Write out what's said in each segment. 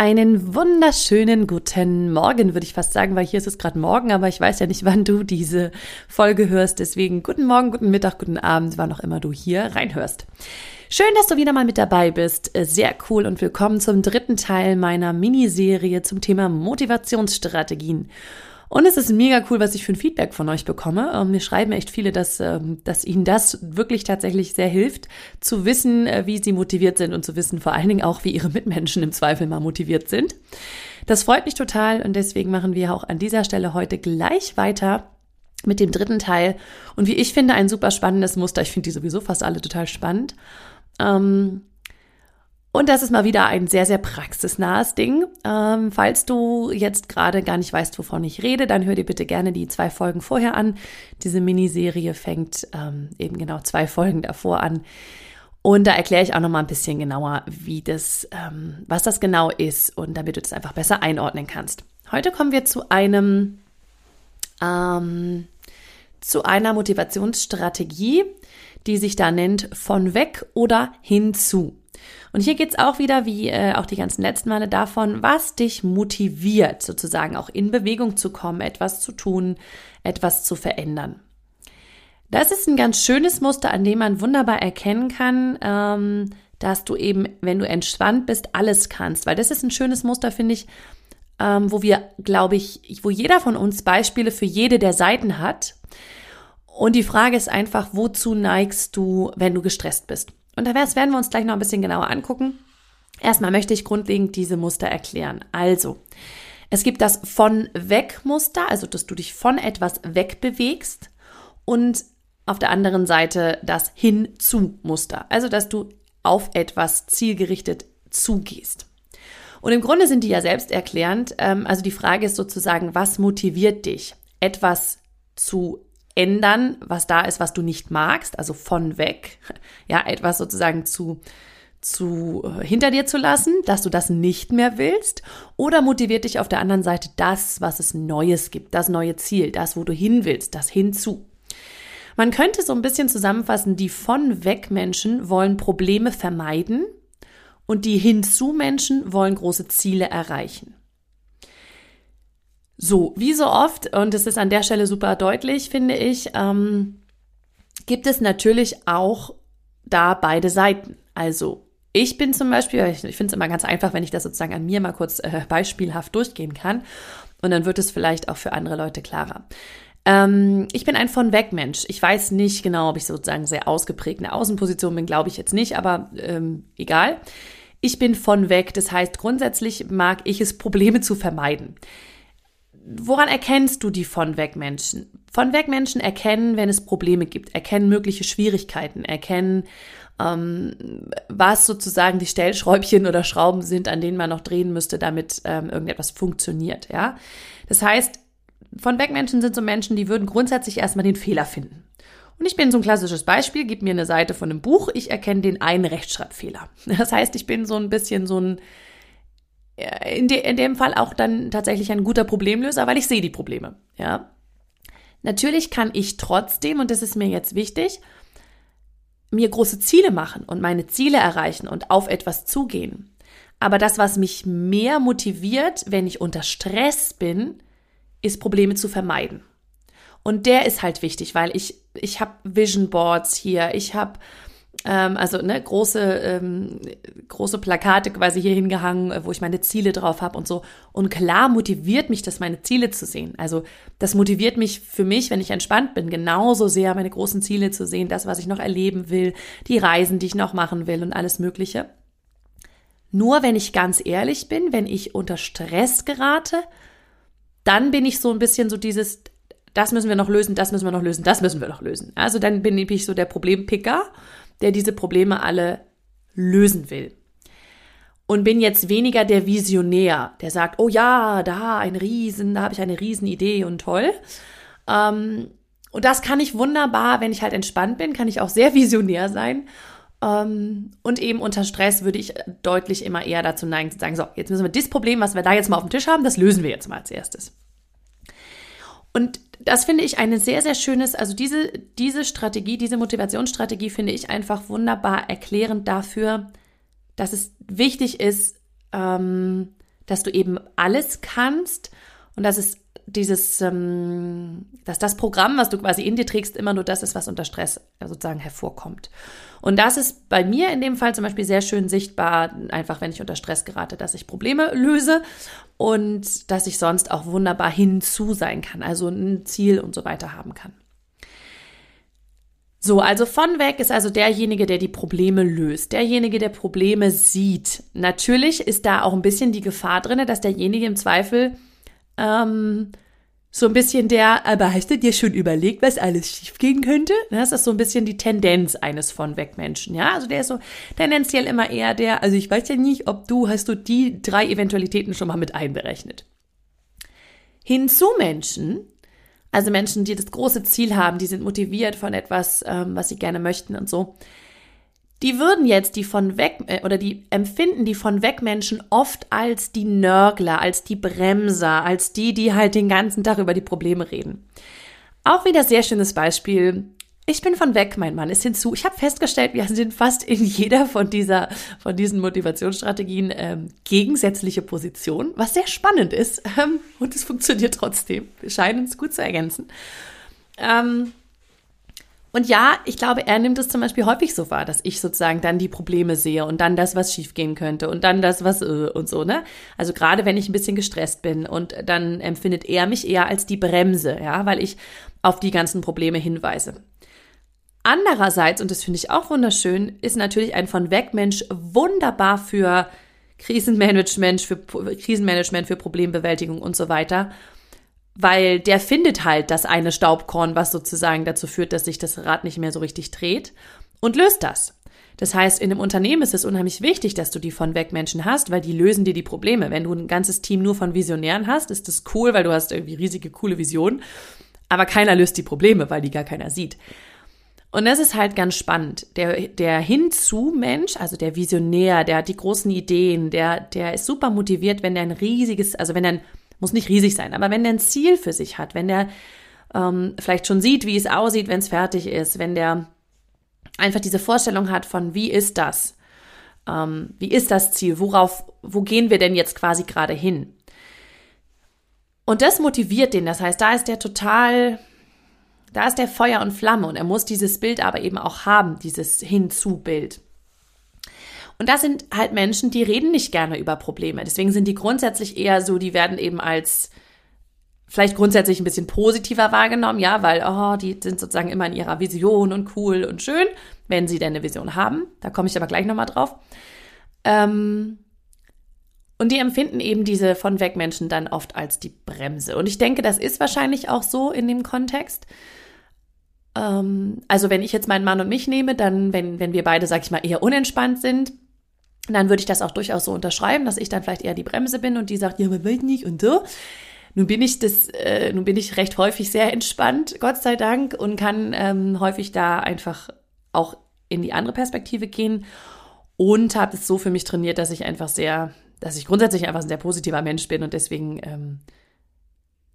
Einen wunderschönen guten Morgen, würde ich fast sagen, weil hier ist es gerade morgen, aber ich weiß ja nicht, wann du diese Folge hörst. Deswegen guten Morgen, guten Mittag, guten Abend, wann auch immer du hier reinhörst. Schön, dass du wieder mal mit dabei bist. Sehr cool und willkommen zum dritten Teil meiner Miniserie zum Thema Motivationsstrategien. Und es ist mega cool, was ich für ein Feedback von euch bekomme. Ähm, mir schreiben echt viele, dass, ähm, dass ihnen das wirklich tatsächlich sehr hilft, zu wissen, äh, wie sie motiviert sind und zu wissen vor allen Dingen auch, wie ihre Mitmenschen im Zweifel mal motiviert sind. Das freut mich total und deswegen machen wir auch an dieser Stelle heute gleich weiter mit dem dritten Teil. Und wie ich finde, ein super spannendes Muster. Ich finde die sowieso fast alle total spannend. Ähm, und das ist mal wieder ein sehr, sehr praxisnahes Ding. Ähm, falls du jetzt gerade gar nicht weißt, wovon ich rede, dann hör dir bitte gerne die zwei Folgen vorher an. Diese Miniserie fängt ähm, eben genau zwei Folgen davor an. Und da erkläre ich auch noch mal ein bisschen genauer, wie das, ähm, was das genau ist und damit du das einfach besser einordnen kannst. Heute kommen wir zu einem, ähm, zu einer Motivationsstrategie, die sich da nennt von weg oder hinzu. Und hier geht's auch wieder, wie äh, auch die ganzen letzten Male, davon, was dich motiviert, sozusagen auch in Bewegung zu kommen, etwas zu tun, etwas zu verändern. Das ist ein ganz schönes Muster, an dem man wunderbar erkennen kann, ähm, dass du eben, wenn du entspannt bist, alles kannst. Weil das ist ein schönes Muster, finde ich, ähm, wo wir, glaube ich, wo jeder von uns Beispiele für jede der Seiten hat. Und die Frage ist einfach, wozu neigst du, wenn du gestresst bist? Und da werden wir uns gleich noch ein bisschen genauer angucken. Erstmal möchte ich grundlegend diese Muster erklären. Also, es gibt das von weg Muster, also dass du dich von etwas wegbewegst und auf der anderen Seite das hin zu Muster, also dass du auf etwas zielgerichtet zugehst. Und im Grunde sind die ja selbsterklärend. Ähm, also die Frage ist sozusagen, was motiviert dich, etwas zu ändern, was da ist, was du nicht magst, also von weg, ja, etwas sozusagen zu zu äh, hinter dir zu lassen, dass du das nicht mehr willst oder motiviert dich auf der anderen Seite das, was es Neues gibt, das neue Ziel, das, wo du hin willst, das hinzu. Man könnte so ein bisschen zusammenfassen, die von weg Menschen wollen Probleme vermeiden und die hinzu Menschen wollen große Ziele erreichen. So, wie so oft, und es ist an der Stelle super deutlich, finde ich, ähm, gibt es natürlich auch da beide Seiten. Also ich bin zum Beispiel, ich, ich finde es immer ganz einfach, wenn ich das sozusagen an mir mal kurz äh, beispielhaft durchgehen kann. Und dann wird es vielleicht auch für andere Leute klarer. Ähm, ich bin ein von weg Mensch. Ich weiß nicht genau, ob ich sozusagen sehr ausgeprägt in der Außenposition bin, glaube ich jetzt nicht, aber ähm, egal. Ich bin von weg. Das heißt, grundsätzlich mag ich es, Probleme zu vermeiden woran erkennst du die von weg Menschen? Von weg Menschen erkennen, wenn es Probleme gibt, erkennen mögliche Schwierigkeiten, erkennen, ähm, was sozusagen die Stellschräubchen oder Schrauben sind, an denen man noch drehen müsste, damit ähm, irgendetwas funktioniert. Ja, das heißt, von weg Menschen sind so Menschen, die würden grundsätzlich erstmal den Fehler finden. Und ich bin so ein klassisches Beispiel, gib mir eine Seite von einem Buch, ich erkenne den einen Rechtschreibfehler. Das heißt, ich bin so ein bisschen so ein in, de, in dem Fall auch dann tatsächlich ein guter Problemlöser, weil ich sehe die Probleme. Ja. Natürlich kann ich trotzdem, und das ist mir jetzt wichtig, mir große Ziele machen und meine Ziele erreichen und auf etwas zugehen. Aber das, was mich mehr motiviert, wenn ich unter Stress bin, ist Probleme zu vermeiden. Und der ist halt wichtig, weil ich ich habe Vision Boards hier, ich habe ähm, also ne, große, ähm, große Plakate quasi hier hingehangen, äh, wo ich meine Ziele drauf habe und so. Und klar motiviert mich das, meine Ziele zu sehen. Also das motiviert mich für mich, wenn ich entspannt bin, genauso sehr meine großen Ziele zu sehen, das, was ich noch erleben will, die Reisen, die ich noch machen will und alles Mögliche. Nur wenn ich ganz ehrlich bin, wenn ich unter Stress gerate, dann bin ich so ein bisschen so dieses, das müssen wir noch lösen, das müssen wir noch lösen, das müssen wir noch lösen. Also dann bin ich so der Problempicker der diese Probleme alle lösen will. Und bin jetzt weniger der Visionär, der sagt, oh ja, da ein Riesen, da habe ich eine Riesenidee und toll. Ähm, und das kann ich wunderbar, wenn ich halt entspannt bin, kann ich auch sehr visionär sein. Ähm, und eben unter Stress würde ich deutlich immer eher dazu neigen zu sagen, so, jetzt müssen wir das Problem, was wir da jetzt mal auf dem Tisch haben, das lösen wir jetzt mal als erstes. Und das finde ich eine sehr, sehr schönes, also diese, diese Strategie, diese Motivationsstrategie finde ich einfach wunderbar erklärend dafür, dass es wichtig ist, ähm, dass du eben alles kannst und dass es dieses, ähm, dass das Programm, was du quasi in dir trägst, immer nur das ist, was unter Stress sozusagen hervorkommt. Und das ist bei mir in dem Fall zum Beispiel sehr schön sichtbar, einfach wenn ich unter Stress gerate, dass ich Probleme löse und dass ich sonst auch wunderbar hinzu sein kann, also ein Ziel und so weiter haben kann. So, also von weg ist also derjenige, der die Probleme löst, derjenige, der Probleme sieht. Natürlich ist da auch ein bisschen die Gefahr drin, dass derjenige im Zweifel ähm, so ein bisschen der, aber hast du dir schon überlegt, was alles schiefgehen könnte? Das ist so ein bisschen die Tendenz eines von Wegmenschen, ja. Also der ist so tendenziell immer eher der, also ich weiß ja nicht, ob du, hast du die drei Eventualitäten schon mal mit einberechnet. Hinzu Menschen, also Menschen, die das große Ziel haben, die sind motiviert von etwas, ähm, was sie gerne möchten und so, die würden jetzt die von weg äh, oder die empfinden die von weg Menschen oft als die Nörgler, als die Bremser, als die, die halt den ganzen Tag über die Probleme reden. Auch wieder sehr schönes Beispiel. Ich bin von weg, mein Mann ist hinzu. Ich habe festgestellt, wir sind fast in jeder von dieser von diesen Motivationsstrategien ähm, gegensätzliche Positionen, was sehr spannend ist ähm, und es funktioniert trotzdem. Wir scheinen es gut zu ergänzen. Ähm, und ja, ich glaube, er nimmt es zum Beispiel häufig so wahr, dass ich sozusagen dann die Probleme sehe und dann das, was schiefgehen könnte und dann das, was äh, und so, ne? Also gerade wenn ich ein bisschen gestresst bin und dann empfindet er mich eher als die Bremse, ja, weil ich auf die ganzen Probleme hinweise. Andererseits, und das finde ich auch wunderschön, ist natürlich ein von weg Mensch wunderbar für Krisenmanagement, für Krisenmanagement, für Problembewältigung und so weiter weil der findet halt das eine Staubkorn, was sozusagen dazu führt, dass sich das Rad nicht mehr so richtig dreht und löst das. Das heißt, in einem Unternehmen ist es unheimlich wichtig, dass du die von weg Menschen hast, weil die lösen dir die Probleme. Wenn du ein ganzes Team nur von Visionären hast, ist das cool, weil du hast irgendwie riesige, coole Visionen. Aber keiner löst die Probleme, weil die gar keiner sieht. Und das ist halt ganz spannend. Der, der Hinzu-Mensch, also der Visionär, der hat die großen Ideen, der, der ist super motiviert, wenn der ein riesiges, also wenn er ein muss nicht riesig sein, aber wenn der ein Ziel für sich hat, wenn der ähm, vielleicht schon sieht, wie es aussieht, wenn es fertig ist, wenn der einfach diese Vorstellung hat von, wie ist das? Ähm, wie ist das Ziel? Worauf, wo gehen wir denn jetzt quasi gerade hin? Und das motiviert den. Das heißt, da ist der total, da ist der Feuer und Flamme und er muss dieses Bild aber eben auch haben, dieses Hinzu-Bild. Und das sind halt Menschen, die reden nicht gerne über Probleme. Deswegen sind die grundsätzlich eher so, die werden eben als vielleicht grundsätzlich ein bisschen positiver wahrgenommen, ja, weil, oh, die sind sozusagen immer in ihrer Vision und cool und schön, wenn sie denn eine Vision haben. Da komme ich aber gleich nochmal drauf. Ähm, und die empfinden eben diese von weg Menschen dann oft als die Bremse. Und ich denke, das ist wahrscheinlich auch so in dem Kontext. Ähm, also wenn ich jetzt meinen Mann und mich nehme, dann, wenn, wenn wir beide, sag ich mal, eher unentspannt sind, dann würde ich das auch durchaus so unterschreiben, dass ich dann vielleicht eher die Bremse bin und die sagt, ja, man will nicht und so. Nun bin ich das, äh, nun bin ich recht häufig sehr entspannt, Gott sei Dank, und kann ähm, häufig da einfach auch in die andere Perspektive gehen und habe es so für mich trainiert, dass ich einfach sehr, dass ich grundsätzlich einfach ein sehr positiver Mensch bin und deswegen, ähm,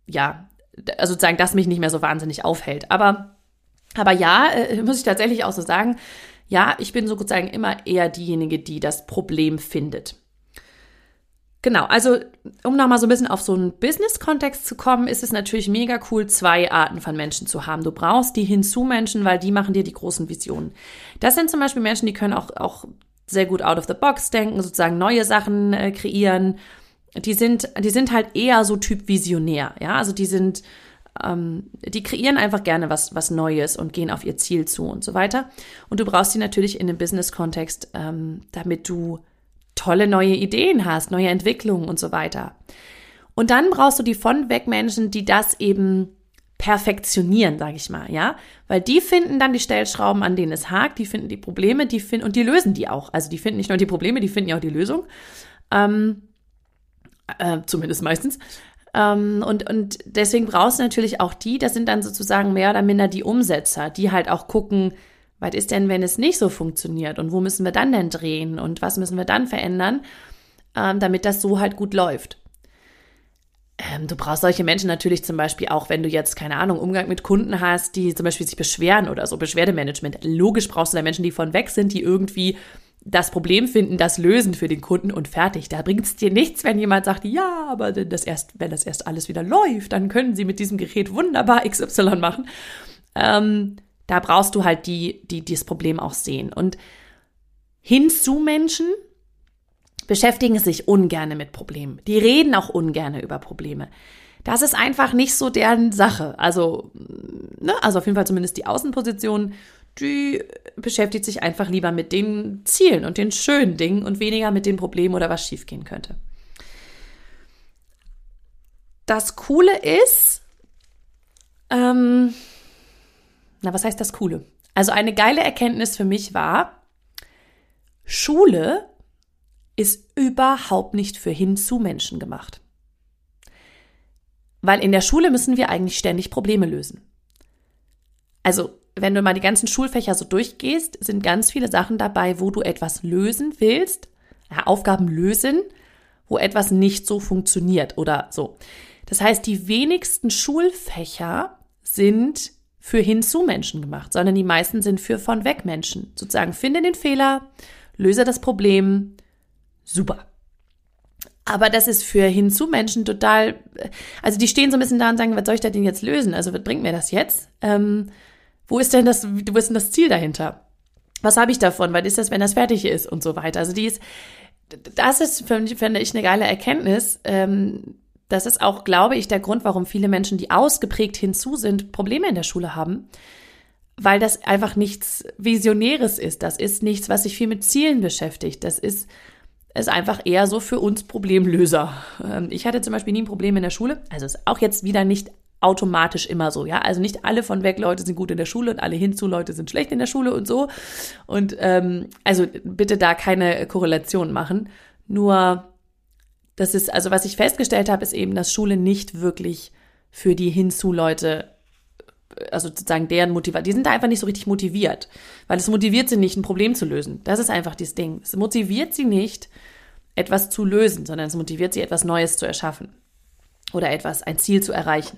ja, also sozusagen, das mich nicht mehr so wahnsinnig aufhält. Aber, aber ja, äh, muss ich tatsächlich auch so sagen, ja, ich bin sozusagen immer eher diejenige, die das Problem findet. Genau, also um nochmal so ein bisschen auf so einen Business-Kontext zu kommen, ist es natürlich mega cool, zwei Arten von Menschen zu haben. Du brauchst die Hinzu-Menschen, weil die machen dir die großen Visionen. Das sind zum Beispiel Menschen, die können auch, auch sehr gut out of the box denken, sozusagen neue Sachen äh, kreieren. Die sind, die sind halt eher so Typ Visionär, ja, also die sind ähm, die kreieren einfach gerne was, was Neues und gehen auf ihr Ziel zu und so weiter. Und du brauchst sie natürlich in einem Business-Kontext, ähm, damit du tolle neue Ideen hast, neue Entwicklungen und so weiter. Und dann brauchst du die von weg Menschen, die das eben perfektionieren, sage ich mal, ja, weil die finden dann die Stellschrauben, an denen es hakt, die finden die Probleme, die finden und die lösen die auch. Also die finden nicht nur die Probleme, die finden ja auch die Lösung, ähm, äh, zumindest meistens. Ähm, und, und deswegen brauchst du natürlich auch die, das sind dann sozusagen mehr oder minder die Umsetzer, die halt auch gucken, was ist denn, wenn es nicht so funktioniert und wo müssen wir dann denn drehen und was müssen wir dann verändern, ähm, damit das so halt gut läuft. Ähm, du brauchst solche Menschen natürlich zum Beispiel auch, wenn du jetzt, keine Ahnung, Umgang mit Kunden hast, die zum Beispiel sich beschweren oder so, Beschwerdemanagement. Logisch brauchst du da Menschen, die von weg sind, die irgendwie das Problem finden, das lösen für den Kunden und fertig. Da bringt es dir nichts, wenn jemand sagt, ja, aber das erst, wenn das erst alles wieder läuft, dann können sie mit diesem Gerät wunderbar XY machen. Ähm, da brauchst du halt die, die, die das Problem auch sehen. Und hinzu Menschen, beschäftigen sich ungerne mit Problemen. Die reden auch ungerne über Probleme. Das ist einfach nicht so deren Sache. Also, ne, also auf jeden Fall zumindest die Außenposition, die beschäftigt sich einfach lieber mit den Zielen und den schönen Dingen und weniger mit den Problemen oder was schiefgehen könnte. Das Coole ist, ähm, na, was heißt das Coole? Also eine geile Erkenntnis für mich war, Schule ist überhaupt nicht für Hinzu-Menschen gemacht. Weil in der Schule müssen wir eigentlich ständig Probleme lösen. Also, wenn du mal die ganzen Schulfächer so durchgehst, sind ganz viele Sachen dabei, wo du etwas lösen willst, ja, Aufgaben lösen, wo etwas nicht so funktioniert oder so. Das heißt, die wenigsten Schulfächer sind für Hinzu-Menschen gemacht, sondern die meisten sind für von weg Menschen. Sozusagen finde den Fehler, löse das Problem, super. Aber das ist für Hinzu-Menschen total, also die stehen so ein bisschen da und sagen, was soll ich da denn jetzt lösen? Also was bringt mir das jetzt? Ähm, wo ist denn das, wo ist denn das Ziel dahinter? Was habe ich davon? Was ist das, wenn das fertig ist und so weiter? Also die ist, das ist, finde ich, eine geile Erkenntnis. Ähm, das ist auch, glaube ich, der Grund, warum viele Menschen, die ausgeprägt hinzu sind, Probleme in der Schule haben. Weil das einfach nichts Visionäres ist. Das ist nichts, was sich viel mit Zielen beschäftigt. Das ist ist einfach eher so für uns Problemlöser. Ähm, ich hatte zum Beispiel nie ein Problem in der Schule. Also ist auch jetzt wieder nicht automatisch immer so, ja. Also nicht alle von weg Leute sind gut in der Schule und alle hinzu Leute sind schlecht in der Schule und so. Und ähm, also bitte da keine Korrelation machen. Nur das ist, also was ich festgestellt habe, ist eben, dass Schule nicht wirklich für die hinzu Leute also sozusagen deren Motivation, die sind da einfach nicht so richtig motiviert, weil es motiviert sie nicht, ein Problem zu lösen. Das ist einfach dieses Ding. Es motiviert sie nicht, etwas zu lösen, sondern es motiviert sie, etwas Neues zu erschaffen oder etwas, ein Ziel zu erreichen.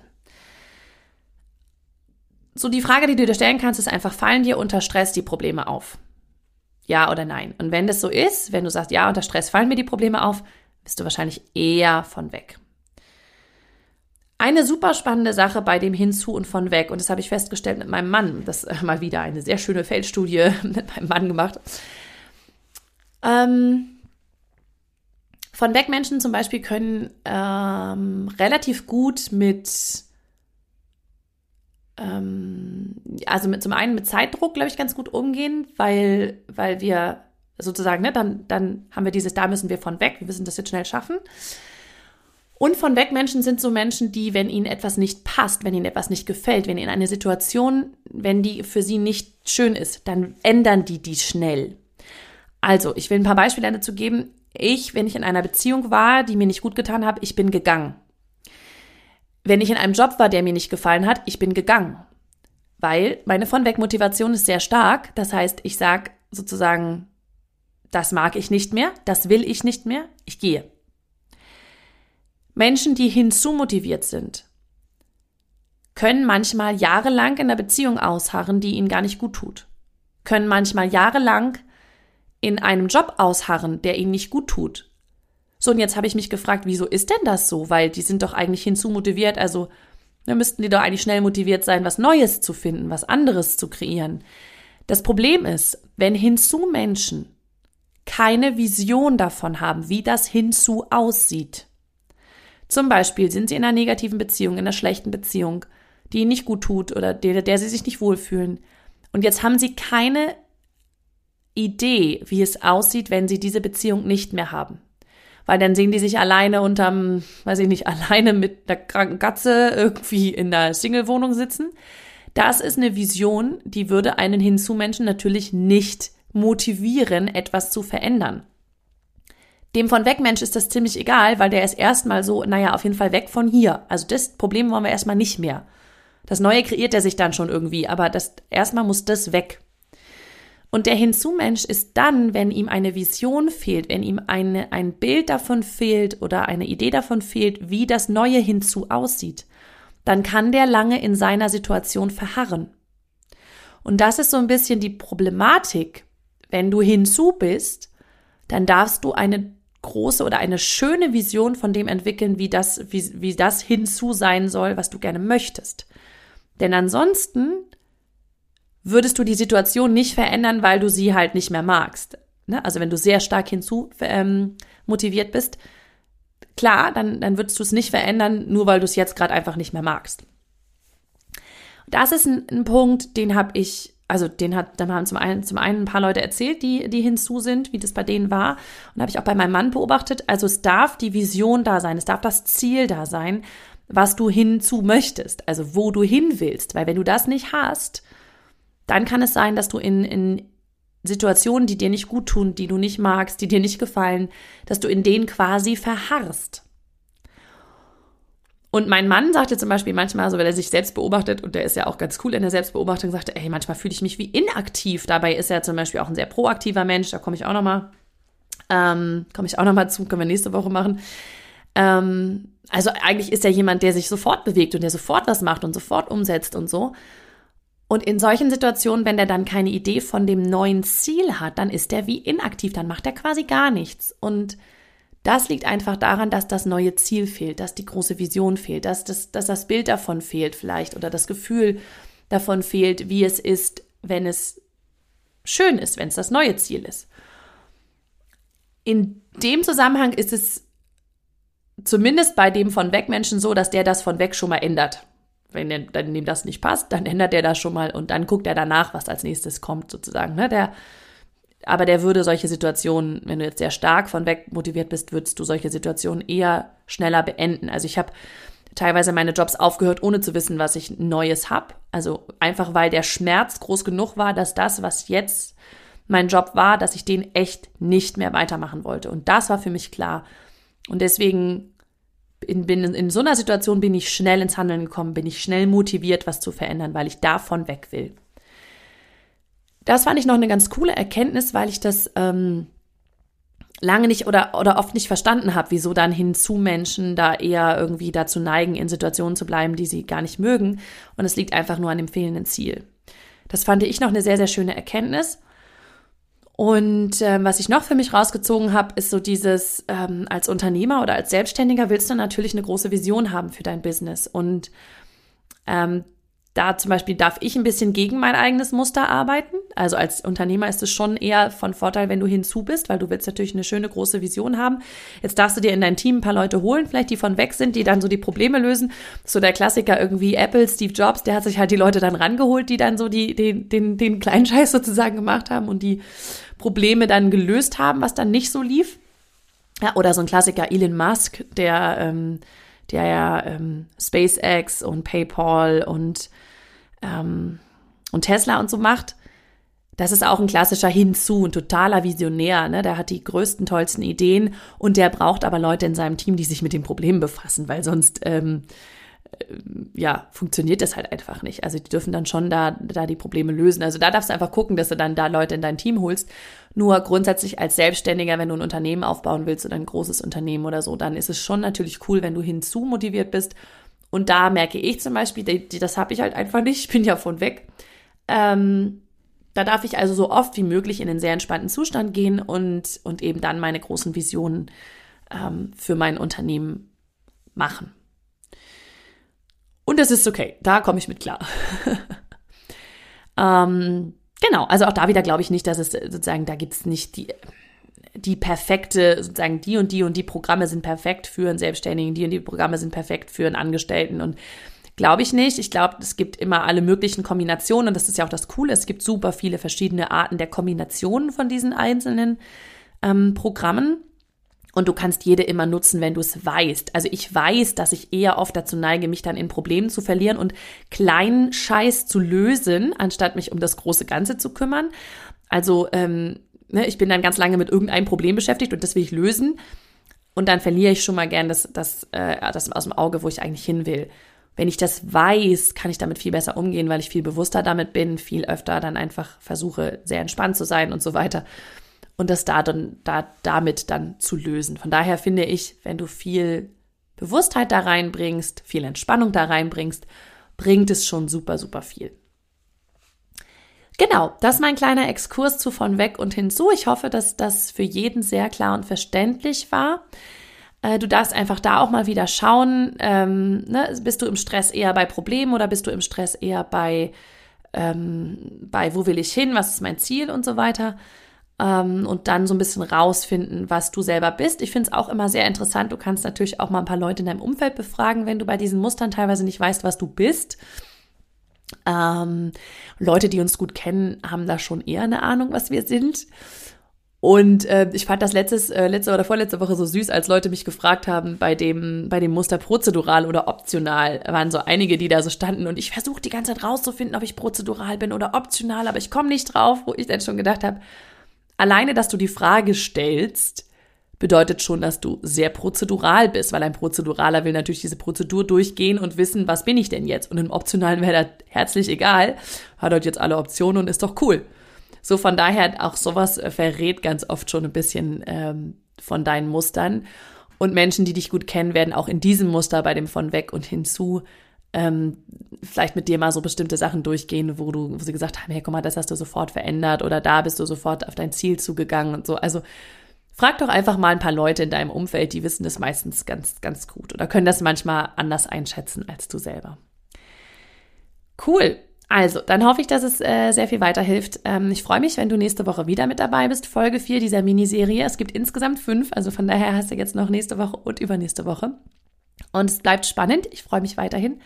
So die Frage, die du dir stellen kannst, ist einfach, fallen dir unter Stress die Probleme auf? Ja oder nein? Und wenn das so ist, wenn du sagst, ja, unter Stress fallen mir die Probleme auf, bist du wahrscheinlich eher von weg. Eine super spannende Sache bei dem Hinzu und von weg, und das habe ich festgestellt mit meinem Mann, das äh, mal wieder eine sehr schöne Feldstudie mit meinem Mann gemacht. Ähm, von weg Menschen zum Beispiel können ähm, relativ gut mit, ähm, also mit zum einen mit Zeitdruck, glaube ich, ganz gut umgehen, weil, weil wir sozusagen, ne, dann, dann haben wir dieses, da müssen wir von weg, wir müssen das jetzt schnell schaffen. Und von weg Menschen sind so Menschen, die, wenn ihnen etwas nicht passt, wenn ihnen etwas nicht gefällt, wenn ihnen eine Situation, wenn die für sie nicht schön ist, dann ändern die die schnell. Also, ich will ein paar Beispiele dazu geben. Ich, wenn ich in einer Beziehung war, die mir nicht gut getan hat, ich bin gegangen. Wenn ich in einem Job war, der mir nicht gefallen hat, ich bin gegangen. Weil meine von weg Motivation ist sehr stark. Das heißt, ich sage sozusagen, das mag ich nicht mehr, das will ich nicht mehr, ich gehe. Menschen, die hinzumotiviert sind, können manchmal jahrelang in einer Beziehung ausharren, die ihnen gar nicht gut tut. Können manchmal jahrelang in einem Job ausharren, der ihnen nicht gut tut. So, und jetzt habe ich mich gefragt, wieso ist denn das so? Weil die sind doch eigentlich hinzumotiviert, also da müssten die doch eigentlich schnell motiviert sein, was Neues zu finden, was anderes zu kreieren. Das Problem ist, wenn hinzu Menschen keine Vision davon haben, wie das hinzu aussieht, zum Beispiel sind sie in einer negativen Beziehung, in einer schlechten Beziehung, die ihnen nicht gut tut oder der, der sie sich nicht wohlfühlen. Und jetzt haben sie keine Idee, wie es aussieht, wenn sie diese Beziehung nicht mehr haben. Weil dann sehen die sich alleine unterm, weiß ich nicht, alleine mit einer kranken Katze irgendwie in einer Single-Wohnung sitzen. Das ist eine Vision, die würde einen Hinzu-Menschen natürlich nicht motivieren, etwas zu verändern. Dem von weg Mensch ist das ziemlich egal, weil der ist erstmal so, naja, auf jeden Fall weg von hier. Also das Problem wollen wir erstmal nicht mehr. Das Neue kreiert er sich dann schon irgendwie, aber das erstmal muss das weg. Und der Hinzu-Mensch ist dann, wenn ihm eine Vision fehlt, wenn ihm eine, ein Bild davon fehlt oder eine Idee davon fehlt, wie das Neue hinzu aussieht, dann kann der lange in seiner Situation verharren. Und das ist so ein bisschen die Problematik. Wenn du hinzu bist, dann darfst du eine große oder eine schöne Vision von dem entwickeln, wie das, wie, wie das hinzu sein soll, was du gerne möchtest. Denn ansonsten würdest du die Situation nicht verändern, weil du sie halt nicht mehr magst. Ne? Also wenn du sehr stark hinzu ähm, motiviert bist, klar, dann, dann würdest du es nicht verändern, nur weil du es jetzt gerade einfach nicht mehr magst. Das ist ein, ein Punkt, den habe ich, also den hat, dann haben zum einen, zum einen ein paar Leute erzählt, die, die hinzu sind, wie das bei denen war. Und habe ich auch bei meinem Mann beobachtet. Also es darf die Vision da sein, es darf das Ziel da sein, was du hinzu möchtest, also wo du hin willst. Weil wenn du das nicht hast, dann kann es sein, dass du in, in Situationen, die dir nicht gut tun, die du nicht magst, die dir nicht gefallen, dass du in denen quasi verharrst. Und mein Mann sagte zum Beispiel manchmal, so wenn er sich selbst beobachtet, und der ist ja auch ganz cool in der Selbstbeobachtung, sagte, ey, manchmal fühle ich mich wie inaktiv. Dabei ist er zum Beispiel auch ein sehr proaktiver Mensch, da komme ich auch nochmal, ähm, komme ich auch nochmal zu, können wir nächste Woche machen. Ähm, also eigentlich ist er jemand, der sich sofort bewegt und der sofort was macht und sofort umsetzt und so. Und in solchen Situationen, wenn der dann keine Idee von dem neuen Ziel hat, dann ist er wie inaktiv, dann macht er quasi gar nichts. Und das liegt einfach daran, dass das neue Ziel fehlt, dass die große Vision fehlt, dass das, dass das Bild davon fehlt vielleicht oder das Gefühl davon fehlt, wie es ist, wenn es schön ist, wenn es das neue Ziel ist. In dem Zusammenhang ist es zumindest bei dem von weg Menschen so, dass der das von weg schon mal ändert. Wenn der, dann dem das nicht passt, dann ändert er das schon mal und dann guckt er danach, was als nächstes kommt, sozusagen. Ne? Der, aber der würde solche Situationen, wenn du jetzt sehr stark von weg motiviert bist, würdest du solche Situationen eher schneller beenden. Also ich habe teilweise meine Jobs aufgehört, ohne zu wissen, was ich Neues habe. Also einfach, weil der Schmerz groß genug war, dass das, was jetzt mein Job war, dass ich den echt nicht mehr weitermachen wollte. Und das war für mich klar. Und deswegen in, bin in so einer Situation bin ich schnell ins Handeln gekommen, bin ich schnell motiviert, was zu verändern, weil ich davon weg will. Das fand ich noch eine ganz coole Erkenntnis, weil ich das ähm, lange nicht oder, oder oft nicht verstanden habe, wieso dann hinzu Menschen da eher irgendwie dazu neigen, in Situationen zu bleiben, die sie gar nicht mögen. Und es liegt einfach nur an dem fehlenden Ziel. Das fand ich noch eine sehr, sehr schöne Erkenntnis. Und ähm, was ich noch für mich rausgezogen habe, ist so dieses, ähm, als Unternehmer oder als Selbstständiger willst du natürlich eine große Vision haben für dein Business. Und ähm, da zum Beispiel darf ich ein bisschen gegen mein eigenes Muster arbeiten. Also als Unternehmer ist es schon eher von Vorteil, wenn du hinzu bist, weil du willst natürlich eine schöne große Vision haben. Jetzt darfst du dir in dein Team ein paar Leute holen, vielleicht die von weg sind, die dann so die Probleme lösen. So der Klassiker irgendwie Apple, Steve Jobs, der hat sich halt die Leute dann rangeholt, die dann so die, den, den, den kleinen Scheiß sozusagen gemacht haben und die Probleme dann gelöst haben, was dann nicht so lief. Ja, oder so ein Klassiker Elon Musk, der, ähm, der ja ähm, SpaceX und PayPal und ähm, und Tesla und so macht, das ist auch ein klassischer Hinzu, ein totaler Visionär. Ne? Der hat die größten, tollsten Ideen und der braucht aber Leute in seinem Team, die sich mit den Problemen befassen, weil sonst ähm, äh, ja funktioniert das halt einfach nicht. Also die dürfen dann schon da, da die Probleme lösen. Also da darfst du einfach gucken, dass du dann da Leute in dein Team holst. Nur grundsätzlich als Selbstständiger, wenn du ein Unternehmen aufbauen willst oder ein großes Unternehmen oder so, dann ist es schon natürlich cool, wenn du hinzu motiviert bist und da merke ich zum Beispiel, das habe ich halt einfach nicht, ich bin ja von weg. Ähm, da darf ich also so oft wie möglich in einen sehr entspannten Zustand gehen und, und eben dann meine großen Visionen ähm, für mein Unternehmen machen. Und das ist okay, da komme ich mit klar. ähm, genau, also auch da wieder glaube ich nicht, dass es sozusagen, da gibt es nicht die die perfekte, sozusagen die und die und die Programme sind perfekt für einen Selbstständigen, die und die Programme sind perfekt für einen Angestellten und Glaube ich nicht. Ich glaube, es gibt immer alle möglichen Kombinationen und das ist ja auch das Coole. Es gibt super viele verschiedene Arten der Kombinationen von diesen einzelnen ähm, Programmen. Und du kannst jede immer nutzen, wenn du es weißt. Also ich weiß, dass ich eher oft dazu neige, mich dann in Problemen zu verlieren und kleinen Scheiß zu lösen, anstatt mich um das große Ganze zu kümmern. Also ähm, ne, ich bin dann ganz lange mit irgendeinem Problem beschäftigt und das will ich lösen. Und dann verliere ich schon mal gern das, das, äh, das aus dem Auge, wo ich eigentlich hin will. Wenn ich das weiß, kann ich damit viel besser umgehen, weil ich viel bewusster damit bin, viel öfter dann einfach versuche, sehr entspannt zu sein und so weiter. Und das da dann, da, damit dann zu lösen. Von daher finde ich, wenn du viel Bewusstheit da reinbringst, viel Entspannung da reinbringst, bringt es schon super, super viel. Genau, das ist mein kleiner Exkurs zu von weg und hinzu. Ich hoffe, dass das für jeden sehr klar und verständlich war. Äh, du darfst einfach da auch mal wieder schauen, ähm, ne, bist du im Stress eher bei Problemen oder bist du im Stress eher bei, ähm, bei wo will ich hin, was ist mein Ziel und so weiter. Ähm, und dann so ein bisschen rausfinden, was du selber bist. Ich finde es auch immer sehr interessant. Du kannst natürlich auch mal ein paar Leute in deinem Umfeld befragen, wenn du bei diesen Mustern teilweise nicht weißt, was du bist. Ähm, Leute, die uns gut kennen, haben da schon eher eine Ahnung, was wir sind. Und äh, ich fand das letztes, äh, letzte oder vorletzte Woche so süß, als Leute mich gefragt haben, bei dem, bei dem Muster prozedural oder optional, waren so einige, die da so standen und ich versuche die ganze Zeit rauszufinden, ob ich prozedural bin oder optional, aber ich komme nicht drauf, wo ich dann schon gedacht habe, alleine, dass du die Frage stellst, bedeutet schon, dass du sehr prozedural bist, weil ein Prozeduraler will natürlich diese Prozedur durchgehen und wissen, was bin ich denn jetzt? Und im Optionalen wäre das herzlich egal, hat dort jetzt alle Optionen und ist doch cool. So von daher auch sowas verrät ganz oft schon ein bisschen ähm, von deinen Mustern. Und Menschen, die dich gut kennen, werden auch in diesem Muster bei dem von weg und hinzu ähm, vielleicht mit dir mal so bestimmte Sachen durchgehen, wo du, wo sie gesagt haben, hey, guck mal, das hast du sofort verändert oder da bist du sofort auf dein Ziel zugegangen und so. Also Frag doch einfach mal ein paar Leute in deinem Umfeld, die wissen das meistens ganz, ganz gut oder können das manchmal anders einschätzen als du selber. Cool. Also, dann hoffe ich, dass es äh, sehr viel weiterhilft. Ähm, ich freue mich, wenn du nächste Woche wieder mit dabei bist. Folge 4 dieser Miniserie. Es gibt insgesamt fünf, also von daher hast du jetzt noch nächste Woche und übernächste Woche. Und es bleibt spannend. Ich freue mich weiterhin.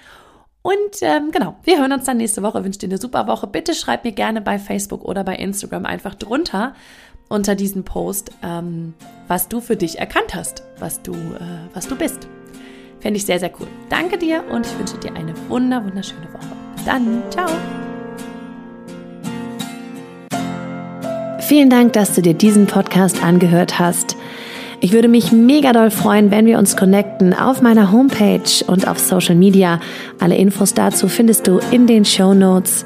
Und ähm, genau, wir hören uns dann nächste Woche. Ich wünsche dir eine super Woche. Bitte schreib mir gerne bei Facebook oder bei Instagram einfach drunter, unter diesem Post, ähm, was du für dich erkannt hast, was du, äh, was du bist. Fände ich sehr, sehr cool. Danke dir und ich wünsche dir eine wunder, wunderschöne Woche. Bis dann. Ciao. Vielen Dank, dass du dir diesen Podcast angehört hast. Ich würde mich mega doll freuen, wenn wir uns connecten auf meiner Homepage und auf Social Media. Alle Infos dazu findest du in den Show Notes.